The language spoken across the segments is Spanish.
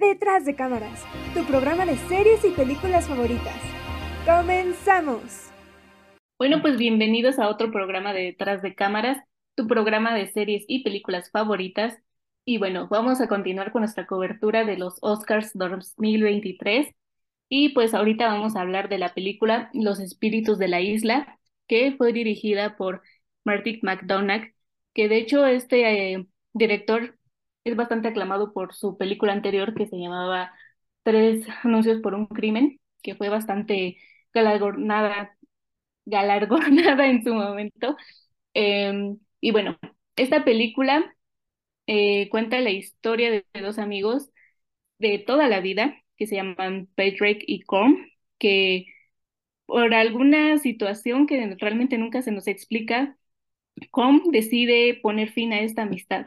Detrás de cámaras, tu programa de series y películas favoritas. ¡Comenzamos! Bueno, pues bienvenidos a otro programa de Detrás de cámaras, tu programa de series y películas favoritas. Y bueno, vamos a continuar con nuestra cobertura de los Oscars 2023. Y pues ahorita vamos a hablar de la película Los Espíritus de la Isla, que fue dirigida por Martin McDonagh, que de hecho este eh, director es bastante aclamado por su película anterior que se llamaba Tres anuncios por un crimen, que fue bastante galardonada, galardonada en su momento. Em, y bueno, esta película eh, cuenta la historia de, dos amigos de toda la vida que se llaman Patrick y Com, que por alguna situación que realmente nunca se nos explica, Com decide poner fin a esta amistad.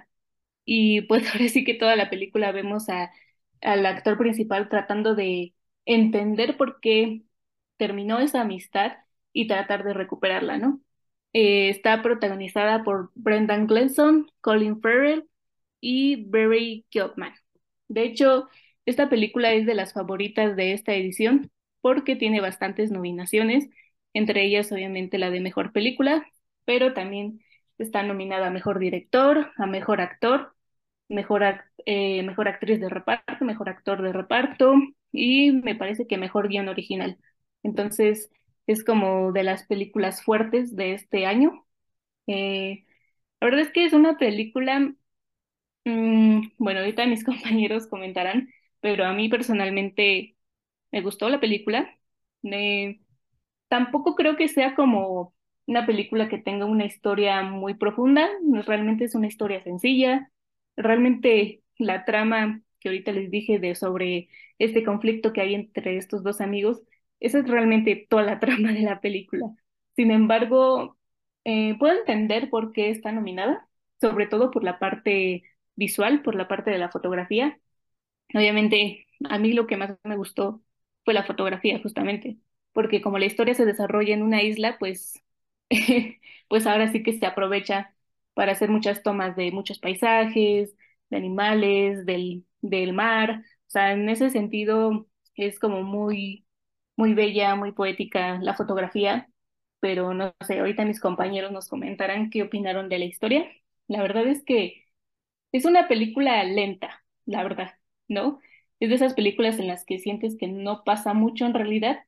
Y pues ahora sí que toda la película vemos a, al actor principal tratando de entender por qué terminó esa amistad y tratar de recuperarla, ¿no? Eh, está protagonizada por Brendan Gleeson, Colin Farrell y Barry Kiltman. De hecho, esta película es de las favoritas de esta edición porque tiene bastantes nominaciones, entre ellas obviamente la de Mejor Película, pero también está nominada a Mejor Director, a Mejor Actor, Mejor, eh, mejor Actriz de Reparto, Mejor Actor de Reparto y me parece que Mejor Guión Original. Entonces, es como de las películas fuertes de este año. Eh, la verdad es que es una película, mm, bueno, ahorita mis compañeros comentarán, pero a mí personalmente me gustó la película. tampoco creo que sea como una película que tenga una historia muy profunda, realmente es una historia sencilla, realmente la trama que ahorita les dije de sobre este conflicto que hay entre estos dos amigos, esa es realmente toda la trama de la película. Sin embargo, eh, puedo entender por qué está nominada, sobre todo por la parte visual, por la parte de la fotografía. Obviamente, a mí lo que más me gustó fue la fotografía, justamente, porque como la historia se desarrolla en una isla, pues, pues ahora sí que se aprovecha para hacer muchas tomas de muchos paisajes, de animales, del, del mar. O sea, en ese sentido es como muy, muy bella, muy poética la fotografía, pero no sé, ahorita mis compañeros nos comentarán qué opinaron de la historia. La verdad es que es una película lenta, la verdad, ¿no? Es de esas películas en las que sientes que no pasa mucho en realidad,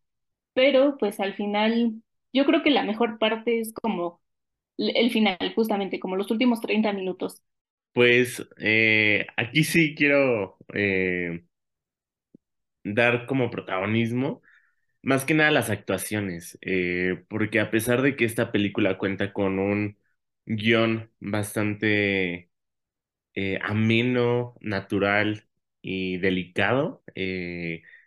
pero pues al final yo creo que la mejor parte es como el final, justamente, como los últimos 30 minutos. Pues eh, aquí sí quiero eh, dar como protagonismo más que nada las actuaciones, eh, porque a pesar de que esta película cuenta con un guion bastante ameno, natural y delicado,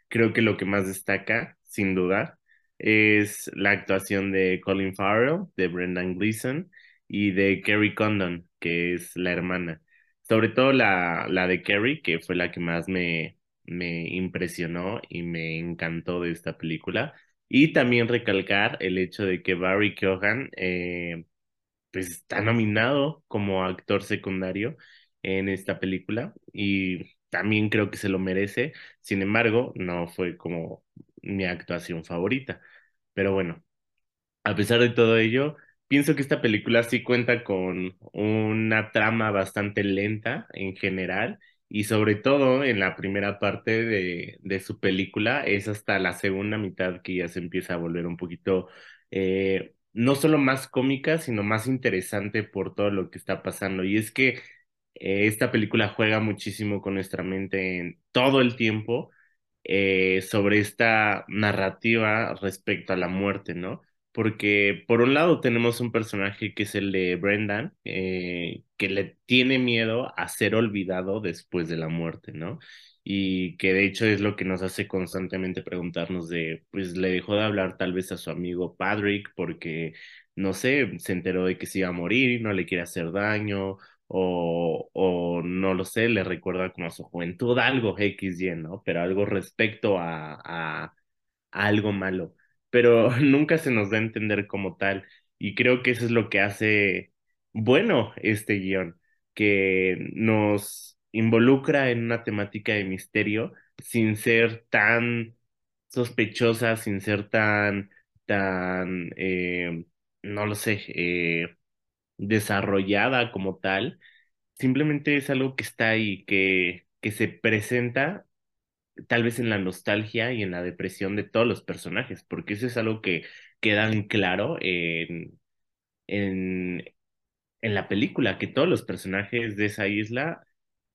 creo que lo que más destaca, sin duda, es la actuación de Colin Farrell, de Brendan Gleeson y de Kerry Condon, que es la hermana. Sobre todo la, la de Kerry, que fue la que más me, me impresionó y me encantó de esta película. Y también recalcar el hecho de que Barry Keoghan eh, pues está nominado como actor secundario en esta película y también creo que se lo merece. Sin embargo, no fue como mi actuación favorita. Pero bueno, a pesar de todo ello, pienso que esta película sí cuenta con una trama bastante lenta en general y sobre todo en la primera parte de, de su película es hasta la segunda mitad que ya se empieza a volver un poquito eh, no solo más cómica, sino más interesante por todo lo que está pasando. Y es que eh, esta película juega muchísimo con nuestra mente en todo el tiempo eh, sobre esta narrativa respecto a la muerte, ¿no? Porque por un lado tenemos un personaje que es el de Brendan, eh, que le tiene miedo a ser olvidado después de la muerte, ¿no? Y que de hecho es lo que nos hace constantemente preguntarnos de, pues le dejó de hablar tal vez a su amigo Patrick porque, no sé, se enteró de que se iba a morir, no le quiere hacer daño, o, o no lo sé, le recuerda como a su juventud algo XY, ¿no? Pero algo respecto a, a, algo malo. Pero nunca se nos da a entender como tal. Y creo que eso es lo que hace bueno este guion, que nos involucra en una temática de misterio sin ser tan sospechosa, sin ser tan, tan, eh, no lo sé, eh, desarrollada como tal. Simplemente es algo que está ahí, que, que se presenta tal vez en la nostalgia y en la depresión de todos los personajes, porque eso es algo que queda claro en, en, en la película, que todos los personajes de esa isla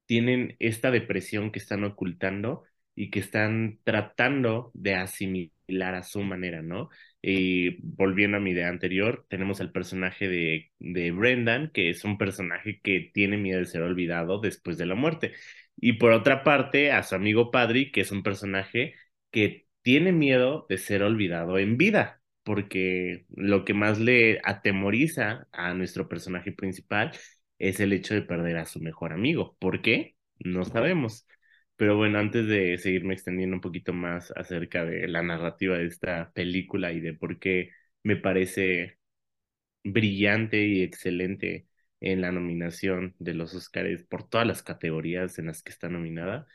tienen esta depresión que están ocultando y que están tratando de asimilar a su manera, ¿no? Y volviendo a mi idea anterior, tenemos al personaje de, de Brendan, que es un personaje que tiene miedo de ser olvidado después de la muerte. Y por otra parte, a su amigo Padri, que es un personaje que tiene miedo de ser olvidado en vida, porque lo que más le atemoriza a nuestro personaje principal es el hecho de perder a su mejor amigo. ¿Por qué? No sabemos. Pero bueno, antes de seguirme extendiendo un poquito más acerca de la narrativa de esta película y de por qué me parece brillante y excelente en la nominación de los Oscars por todas las categorías en las que está nominada,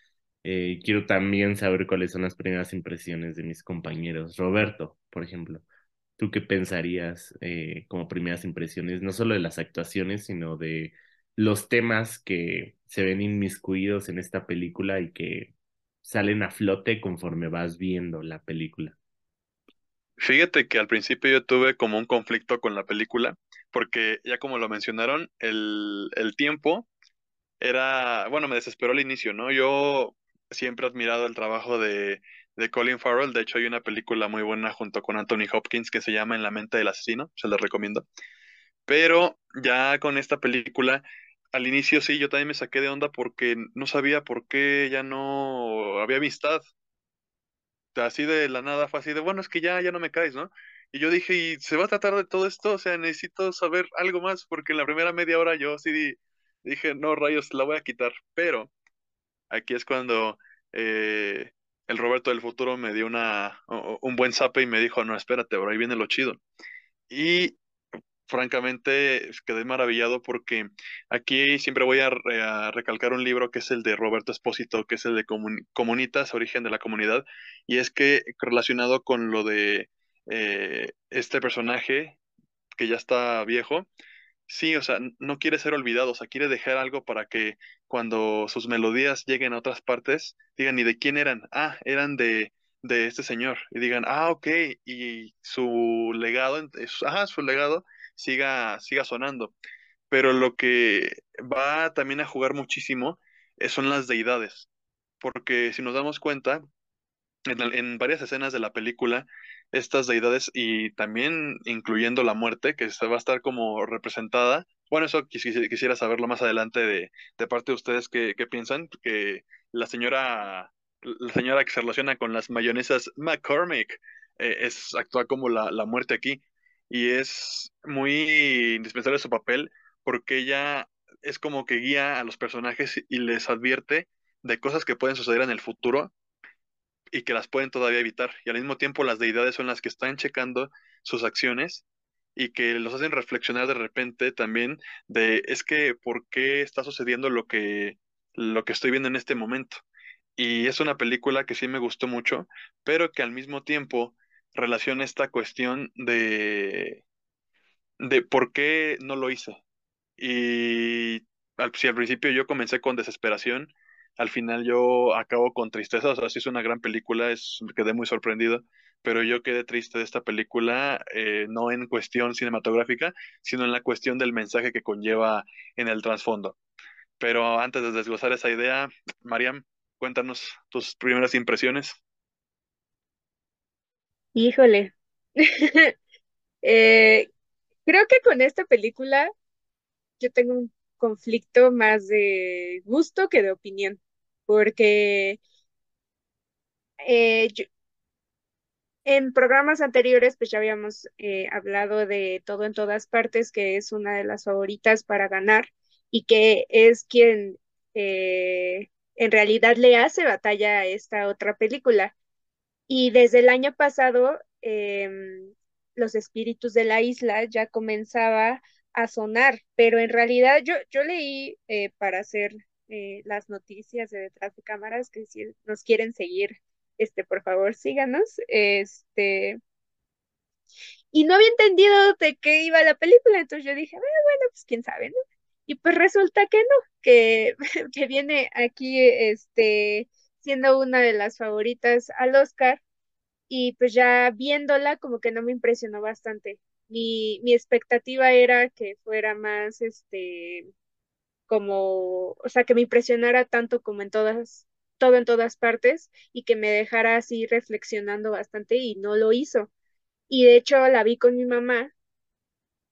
eh, quiero también saber cuáles son las primeras impresiones de mis compañeros. Roberto, por ejemplo, ¿tú qué pensarías eh, como primeras impresiones, no solo de las actuaciones, sino de los temas que se ven inmiscuidos en esta película y que salen a flote conforme vas viendo la película? Fíjate que al principio yo tuve como un conflicto con la película, porque ya como lo mencionaron, el, el tiempo era, bueno, me desesperó al inicio, ¿no? Yo siempre he admirado el trabajo de, de Colin Farrell, de hecho hay una película muy buena junto con Anthony Hopkins que se llama En la mente del asesino, se la recomiendo. Pero ya con esta película, al inicio sí, yo también me saqué de onda porque no sabía por qué ya no había amistad así de la nada fue así de, bueno, es que ya, ya no me caes, ¿no? Y yo dije, ¿y se va a tratar de todo esto? O sea, necesito saber algo más, porque en la primera media hora yo sí dije, no, rayos, la voy a quitar. Pero aquí es cuando eh, el Roberto del futuro me dio una, un buen zape y me dijo, no, espérate, ahora ahí viene lo chido. Y francamente quedé maravillado porque aquí siempre voy a, recalcar un libro que es el de Roberto Espósito, que es el de Comunitas, Origen de la Comunidad, y es que relacionado con lo de eh, este personaje que ya está viejo, sí, o sea, no quiere ser olvidado, o sea, quiere dejar algo para que cuando sus melodías lleguen a otras partes, digan, ¿y de quién eran? Ah, eran de de este señor y digan, ah, ok, y su legado, ah, su legado siga, siga sonando. Pero lo que va también a jugar muchísimo eh, son las deidades, porque si nos damos cuenta, en, varias escenas de la película, estas deidades y también incluyendo la muerte, que se va a estar como representada. Bueno, eso quisiera saberlo más adelante de, de parte de ustedes qué, piensan, que la señora, la señora que se relaciona con las mayonesas McCormick eh, es actúa como la, la muerte aquí y es muy indispensable su papel porque ella es como que guía a los personajes y les advierte de cosas que pueden suceder en el futuro y que las pueden todavía evitar. Y al mismo tiempo las deidades son las que están checando sus acciones y que los hacen reflexionar de repente también de es que por qué está sucediendo lo que lo que estoy viendo en este momento. Y es una película que sí me gustó mucho, pero que al mismo tiempo relaciona esta cuestión de, de por qué no lo hice. Y si al principio yo comencé con desesperación, al final yo acabo con tristeza. O sea, sí es una gran película, es, quedé muy sorprendido, pero yo quedé triste de esta película, eh, no en cuestión cinematográfica, sino en la cuestión del mensaje que conlleva en el trasfondo. Pero antes de desglosar esa idea, Mariam, cuéntanos tus primeras impresiones. Híjole. Eh, creo que con esta película yo tengo un conflicto más de gusto que de opinión, porque eh, en programas anteriores pues ya habíamos eh, hablado de Todo en todas partes, que es una de las favoritas para ganar y que es quien en realidad le hace batalla a esta otra película. Y desde el año pasado, em, los espíritus de la isla ya comenzaba a sonar, pero en realidad yo, yo leí, eh, para ser eh, las noticias de detrás de cámaras, que si nos quieren seguir, este, por favor, síganos. Este, y no había entendido de qué iba la película, entonces yo dije, bueno, bueno, pues quién sabe, ¿no? Y pues resulta que no, que, que viene aquí, este, siendo una de las favoritas al Oscar, y pues ya viéndola como que no me impresionó bastante. Mi, mi expectativa era que fuera más, este, como, o sea, que me impresionara tanto como en todas, todo en todas partes y que me dejara así reflexionando bastante y no lo hizo. Y de hecho la vi con mi mamá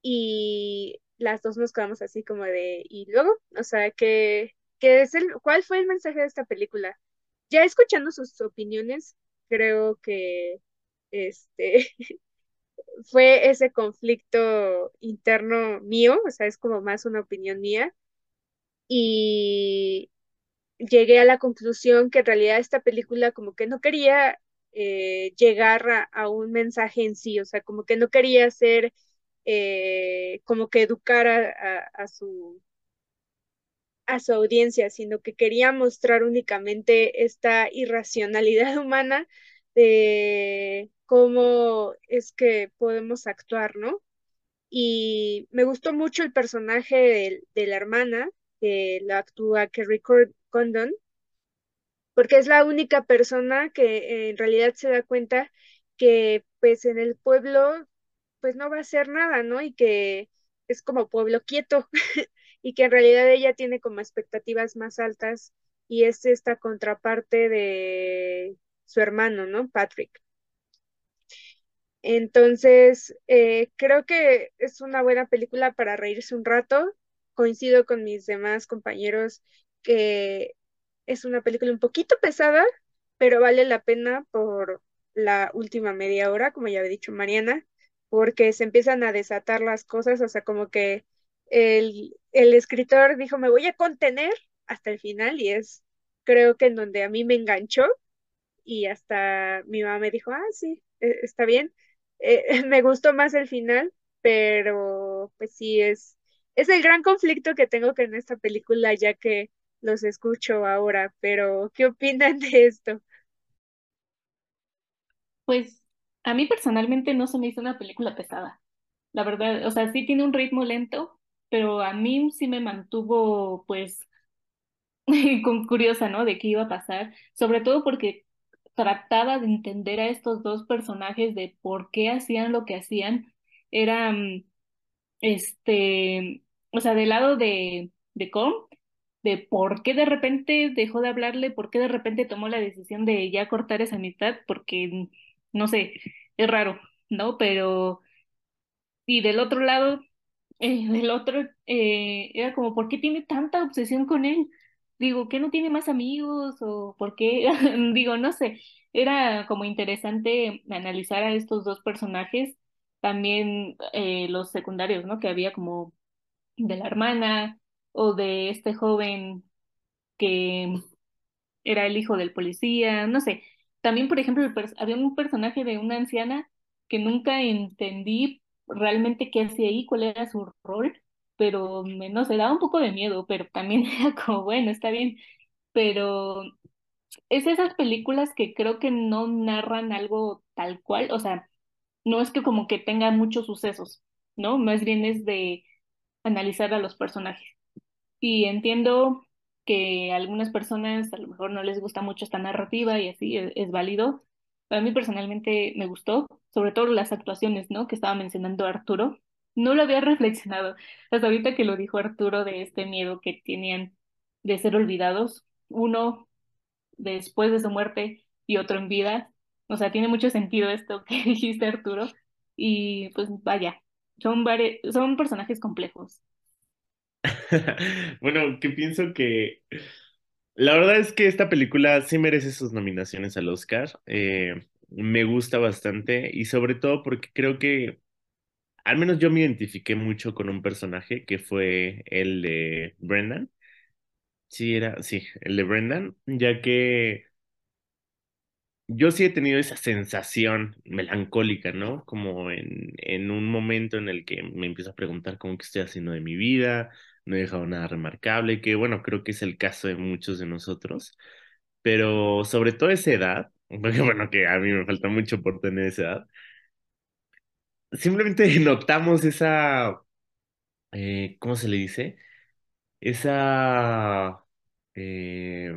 y las dos nos quedamos así como de, ¿y luego? O sea, que, que es el, ¿cuál fue el mensaje de esta película? Ya escuchando sus opiniones, creo que este fue ese conflicto interno mío, o sea, es como más una opinión mía, y llegué a la conclusión que en realidad esta película como que no quería eh, llegar a, un mensaje en sí, o sea, como que no quería ser eh, como que educar a, su a su audiencia, sino que quería mostrar únicamente esta irracionalidad humana de cómo es que podemos actuar, ¿no? Y me gustó mucho el personaje de, la hermana, que la actúa Kerry Condon, porque es la única persona que en realidad se da cuenta que pues en el pueblo pues no va a hacer nada, ¿no? Y que es como pueblo quieto y que en realidad ella tiene como expectativas más altas y es esta contraparte de su hermano, ¿no? Patrick. Entonces, eh, creo que es una buena película para reírse un rato. Coincido con mis demás compañeros que es una película un poquito pesada, pero vale la pena por la última media hora, como ya había dicho Mariana, porque se empiezan a desatar las cosas, o sea, como que el, el escritor dijo, me voy a contener hasta el final y es, creo que en donde a mí me enganchó y hasta mi mamá me dijo, ah, sí, e, está bien. Eh, me gustó más el final, pero pues sí, es, es el gran conflicto que tengo con esta película, ya que los escucho ahora, pero ¿qué opinan de esto? Pues a mí personalmente no se me hizo una película pesada. La verdad, o sea, sí tiene un ritmo lento, pero a mí sí me mantuvo pues curiosa, ¿no? De qué iba a pasar, sobre todo porque trataba de entender a estos dos personajes de por qué hacían lo que hacían. Era, mm, este, o sea, del lado de, de Com, de por qué de repente dejó de hablarle, por qué de repente tomó la decisión de ya cortar esa amistad, porque, no sé, es raro, ¿no? Pero, y del otro lado, eh, del otro, era como, ¿por qué tiene tanta obsesión con él? Digo, ¿qué no tiene más amigos? ¿O por qué? Digo, no sé, era como interesante analizar a estos dos personajes, también eh, los secundarios, ¿no? Que había como de la hermana, o de este joven que era el hijo del policía, no sé. También, por ejemplo, había un personaje de una anciana que nunca entendí realmente qué hacía ahí, cuál era su rol, pero no sé, daba un poco de miedo, pero también era como, bueno, está bien. Pero es esas películas que creo que no narran algo tal cual, o sea, no es que como que tenga muchos sucesos, ¿no? Más bien es de analizar a los personajes. Y entiendo que a algunas personas a lo mejor no les gusta mucho esta narrativa y así es, válido. A mí personalmente me gustó, sobre todo las actuaciones, ¿no? Que estaba mencionando Arturo. No lo había reflexionado hasta ahorita que lo dijo Arturo de este miedo que tenían de ser olvidados. Uno después de su muerte y otro en vida. O sea, tiene mucho sentido esto que dijiste, Arturo. Y pues vaya, son, son personajes complejos. bueno, que pienso que la verdad es que esta película sí merece sus nominaciones al Oscar. Eh, me gusta bastante y sobre todo porque creo que al menos yo me identifiqué mucho con un personaje que fue el de Brendan. Sí, era, sí, el de Brendan, ya que yo sí he tenido esa sensación melancólica, ¿no? Como en, en un momento en el que me empiezo a preguntar cómo que estoy haciendo de mi vida, no he dejado nada remarcable, que bueno, creo que es el caso de muchos de nosotros, pero sobre todo esa edad, porque bueno, que a mí me falta mucho por tener esa edad, simplemente notamos esa, eh, ¿cómo se le dice? Esa... Eh,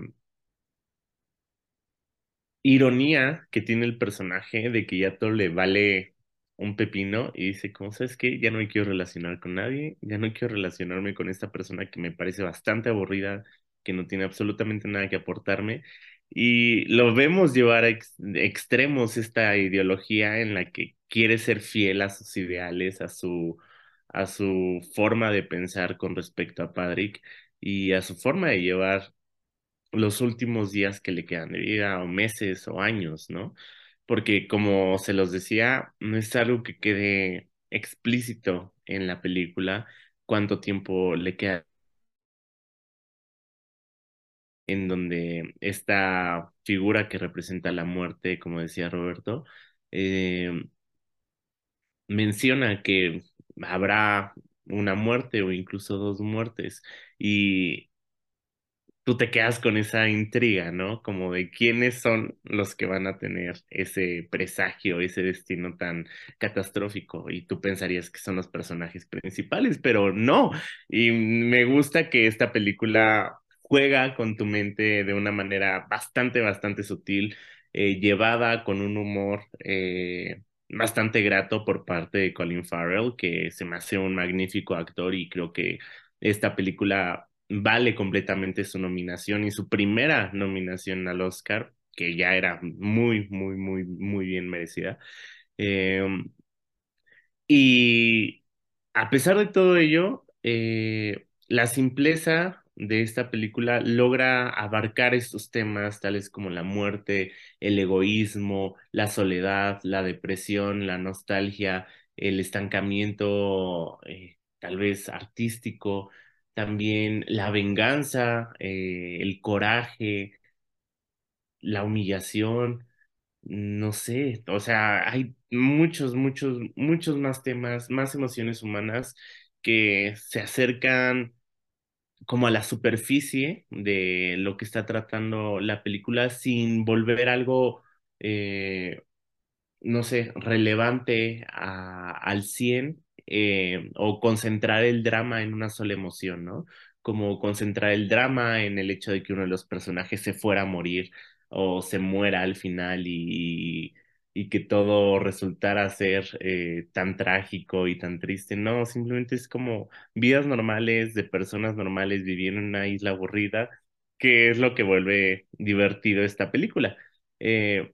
ironía que tiene el personaje de que ya todo le vale un pepino y dice, ¿cómo sabes qué? Ya no me quiero relacionar con nadie, ya no quiero relacionarme con esta persona que me parece bastante aburrida, que no tiene absolutamente nada que aportarme. Y lo vemos llevar a extremos esta ideología en la que quiere ser fiel a sus ideales, a su, a su forma de pensar con respecto a Patrick y a su forma de llevar los últimos días que le quedan de vida, o meses, o años, ¿no? Porque como se los decía, no es algo que quede explícito en la película cuánto tiempo le queda en donde esta figura que representa la muerte, como decía Roberto, eh, menciona que habrá una muerte o incluso dos muertes. Y tú te quedas con esa intriga, ¿no? Como de quiénes son los que van a tener ese presagio, ese destino tan catastrófico. Y tú pensarías que son los personajes principales, pero no. Y me gusta que esta película juega con tu mente de una manera bastante, bastante sutil, eh, llevada con un humor eh, bastante grato por parte de Colin Farrell, que se me hace un magnífico actor y creo que esta película vale completamente su nominación y su primera nominación al Oscar, que ya era muy, muy, muy, muy bien merecida. Em, y a pesar de todo ello, eh, la simpleza de esta película logra abarcar estos temas tales como la muerte, el egoísmo, la soledad, la depresión, la nostalgia, el estancamiento eh, tal vez artístico, también la venganza, eh, el coraje, la humillación, no sé, o sea, hay muchos, muchos, muchos más temas, más emociones humanas que se acercan como a la superficie de lo que está tratando la película sin volver algo, eh, no sé, relevante al 100 eh, o concentrar el drama en una sola emoción, ¿no? Como concentrar el drama en el hecho de que uno de los personajes se fuera a morir o se muera al final y, y que todo resultara ser eh, tan trágico y tan triste. No, simplemente es como vidas normales de personas normales viviendo en una isla aburrida, que es lo que vuelve divertido esta película. Eh,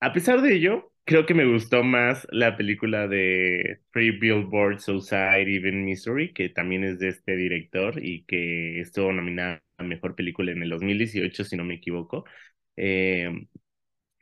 a pesar de ello, creo que me gustó más la película de Free Billboards Outside Even Missouri, que también es de este director y que estuvo nominada a Mejor Película en el 2018, si no me equivoco. Eh,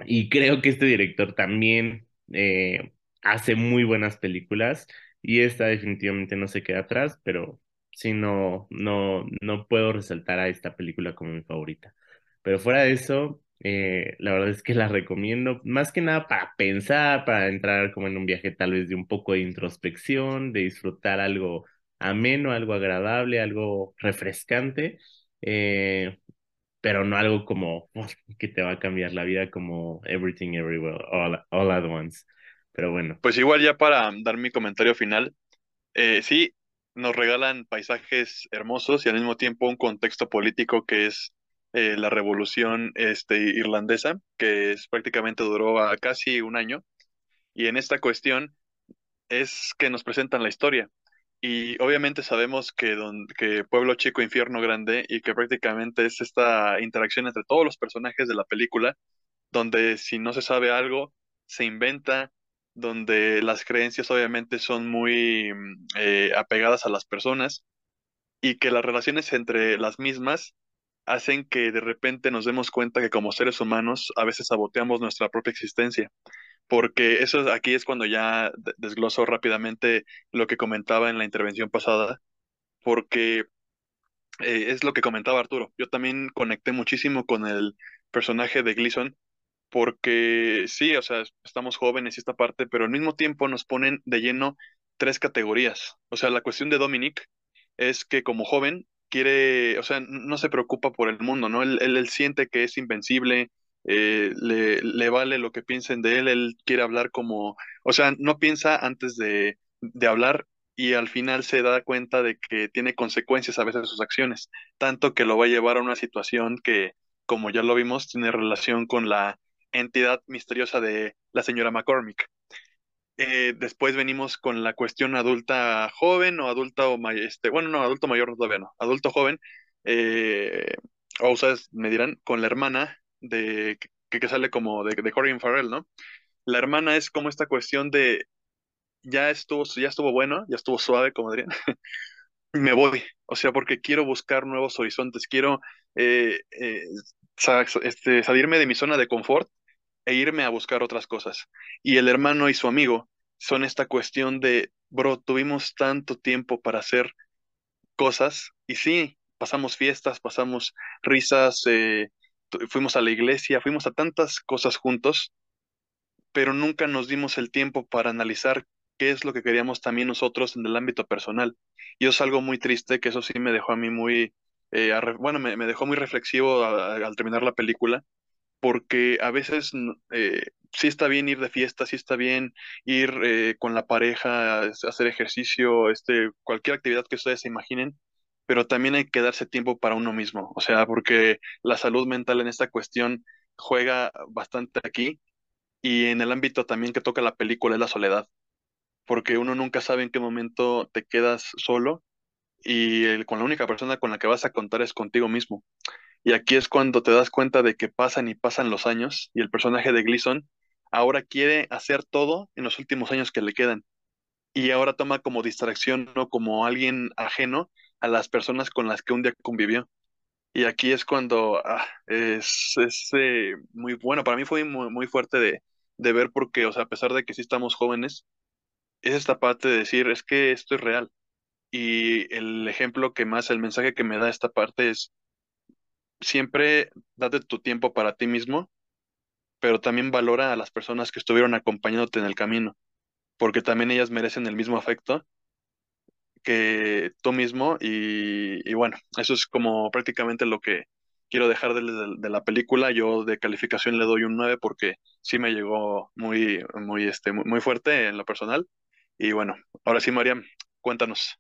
y creo que este director también eh, hace muy buenas películas y esta definitivamente no se queda atrás, pero sí no, no, no puedo resaltar a esta película como mi favorita. Pero fuera de eso, eh, la verdad es que la recomiendo, más que nada para pensar, para entrar como en un viaje tal vez de un poco de introspección, de disfrutar algo ameno, algo agradable, algo refrescante, eh, pero no algo como que te va a cambiar la vida como Everything Everywhere, All, all at Once. Pero bueno. Pues igual ya para dar mi comentario final, eh, sí, nos regalan paisajes hermosos y al mismo tiempo un contexto político que es eh, la revolución este, irlandesa, que es, prácticamente duró a casi un año. Y en esta cuestión es que nos presentan la historia. Y obviamente sabemos que, don, que Pueblo Chico, Infierno Grande, y que prácticamente es esta interacción entre todos los personajes de la película, donde si no se sabe algo, se inventa, donde las creencias obviamente son muy mm, eh, apegadas a las personas, y que las relaciones entre las mismas hacen que de repente nos demos cuenta que como seres humanos a veces saboteamos nuestra propia existencia. Porque eso aquí es cuando ya desgloso rápidamente lo que comentaba en la intervención pasada, porque eh, es lo que comentaba Arturo. Yo también conecté muchísimo con el personaje de Gleason, porque sí, o sea, estamos jóvenes y esta parte, pero al mismo tiempo nos ponen de lleno tres categorías. O sea, la cuestión de Dominic, es que como joven quiere, o sea, no se preocupa por el mundo, ¿no? Él, él, siente que es invencible, eh, le, le, vale lo que piensen de él, él quiere hablar como, o sea, no piensa antes de, de hablar y al final se da cuenta de que tiene consecuencias a veces sus acciones, tanto que lo va a llevar a una situación que, como ya lo vimos, tiene relación con la entidad misteriosa de la señora McCormick. Eh, después venimos con la cuestión adulta joven o adulta o este, bueno, no, adulto mayor todavía no, adulto joven, eh, o ustedes me dirán, con la hermana de que, que sale como de, de Corinne Farrell, ¿no? La hermana es como esta cuestión de ya estuvo, ya estuvo bueno, ya estuvo suave, como dirían. me voy, o sea, porque quiero buscar nuevos horizontes, quiero eh, eh, este, salirme de mi zona de confort e irme a buscar otras cosas. Y el hermano y su amigo son esta cuestión de, bro, tuvimos tanto tiempo para hacer cosas y sí, pasamos fiestas, pasamos risas, eh, fuimos a la iglesia, fuimos a tantas cosas juntos, pero nunca nos dimos el tiempo para analizar qué es lo que queríamos también nosotros en el ámbito personal. Y eso es algo muy triste, que eso sí me dejó a mí muy, eh, bueno, me, dejó muy reflexivo al terminar la película, porque a veces eh, sí está bien ir de fiesta, sí está bien ir eh, con la pareja, hacer ejercicio, este, cualquier actividad que ustedes se imaginen, pero también hay que darse tiempo para uno mismo, o sea, porque la salud mental en esta cuestión juega bastante aquí y en el ámbito también que toca la película es la soledad porque uno nunca sabe en qué momento te quedas solo y con la única persona con la que vas a contar es contigo mismo. Y aquí es cuando te das cuenta de que pasan y pasan los años y el personaje de Gleason ahora quiere hacer todo en los últimos años que le quedan. Y ahora toma como distracción, ¿no? Como alguien ajeno a las personas con las que un día convivió. Y aquí es cuando ah, es, eh, muy bueno. Para mí fue muy, muy fuerte de, de, ver porque, o sea, a pesar de que sí estamos jóvenes, es esta parte de decir, es que esto es real. Y el ejemplo que más, el mensaje que me da esta parte es, siempre date tu tiempo para ti mismo, pero también valora a las personas que estuvieron acompañándote en el camino, porque también ellas merecen el mismo afecto que tú mismo y, bueno, eso es como prácticamente lo que quiero dejar de, la película. Yo de calificación le doy un 9 porque sí me llegó muy, muy, este, muy fuerte en lo personal y bueno, ahora sí, María, cuéntanos.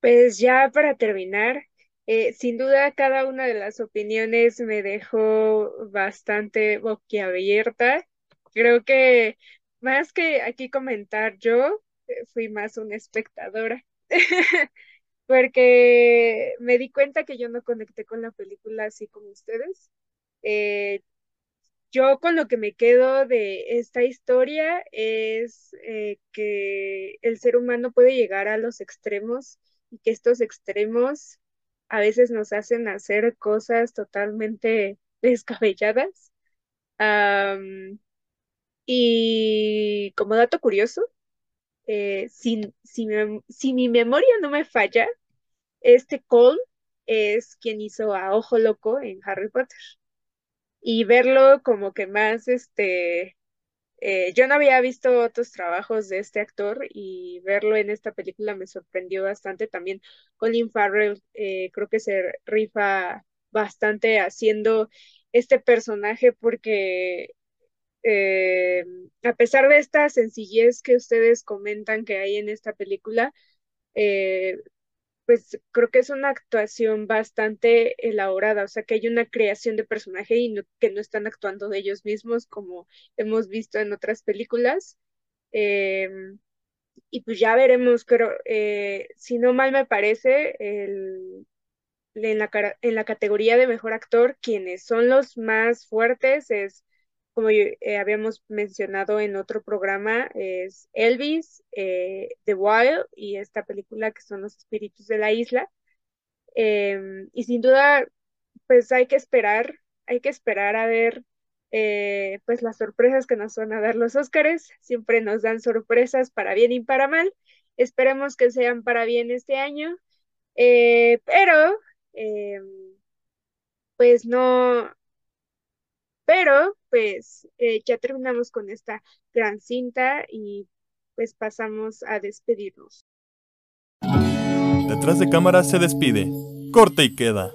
Pues ya para terminar, eh, sin duda cada una de las opiniones me dejó bastante boquiabierta. Creo que más que aquí comentar yo, fui más una espectadora, porque me di cuenta que yo no conecté con la película así como ustedes. Eh, yo con lo que me quedo de esta historia es eh, que el ser humano puede llegar a los extremos y que estos extremos a veces nos hacen hacer cosas totalmente descabelladas. y como dato curioso, eh, si, si, mi memoria no me falla, este Cole es quien hizo a Ojo Loco en Harry Potter y verlo como que más, este, eh, yo no había visto otros trabajos de este actor y verlo en esta película me sorprendió bastante. También Colin Farrell eh, creo que se rifa bastante haciendo este personaje porque eh, a pesar de esta sencillez que ustedes comentan que hay en esta película, pues creo que es una actuación bastante elaborada, o sea que hay una creación de personaje y que no están actuando de ellos mismos como hemos visto en otras películas. Em, y pues ya veremos, creo, eh, si no mal me parece, en la categoría de mejor actor, quienes son los más fuertes es como eh, habíamos mencionado en otro programa, es Elvis, eh, The Wild y esta película que son Los Espíritus de la Isla. Em, y sin duda, pues hay que esperar, hay que esperar a ver eh, pues las sorpresas que nos van a dar los Óscares. Siempre nos dan sorpresas para bien y para mal. Esperemos que sean para bien este año. pero, em, pues no, pero pues eh, ya terminamos con esta gran cinta y pues pasamos a despedirnos. Detrás de cámara se despide. Corte y queda.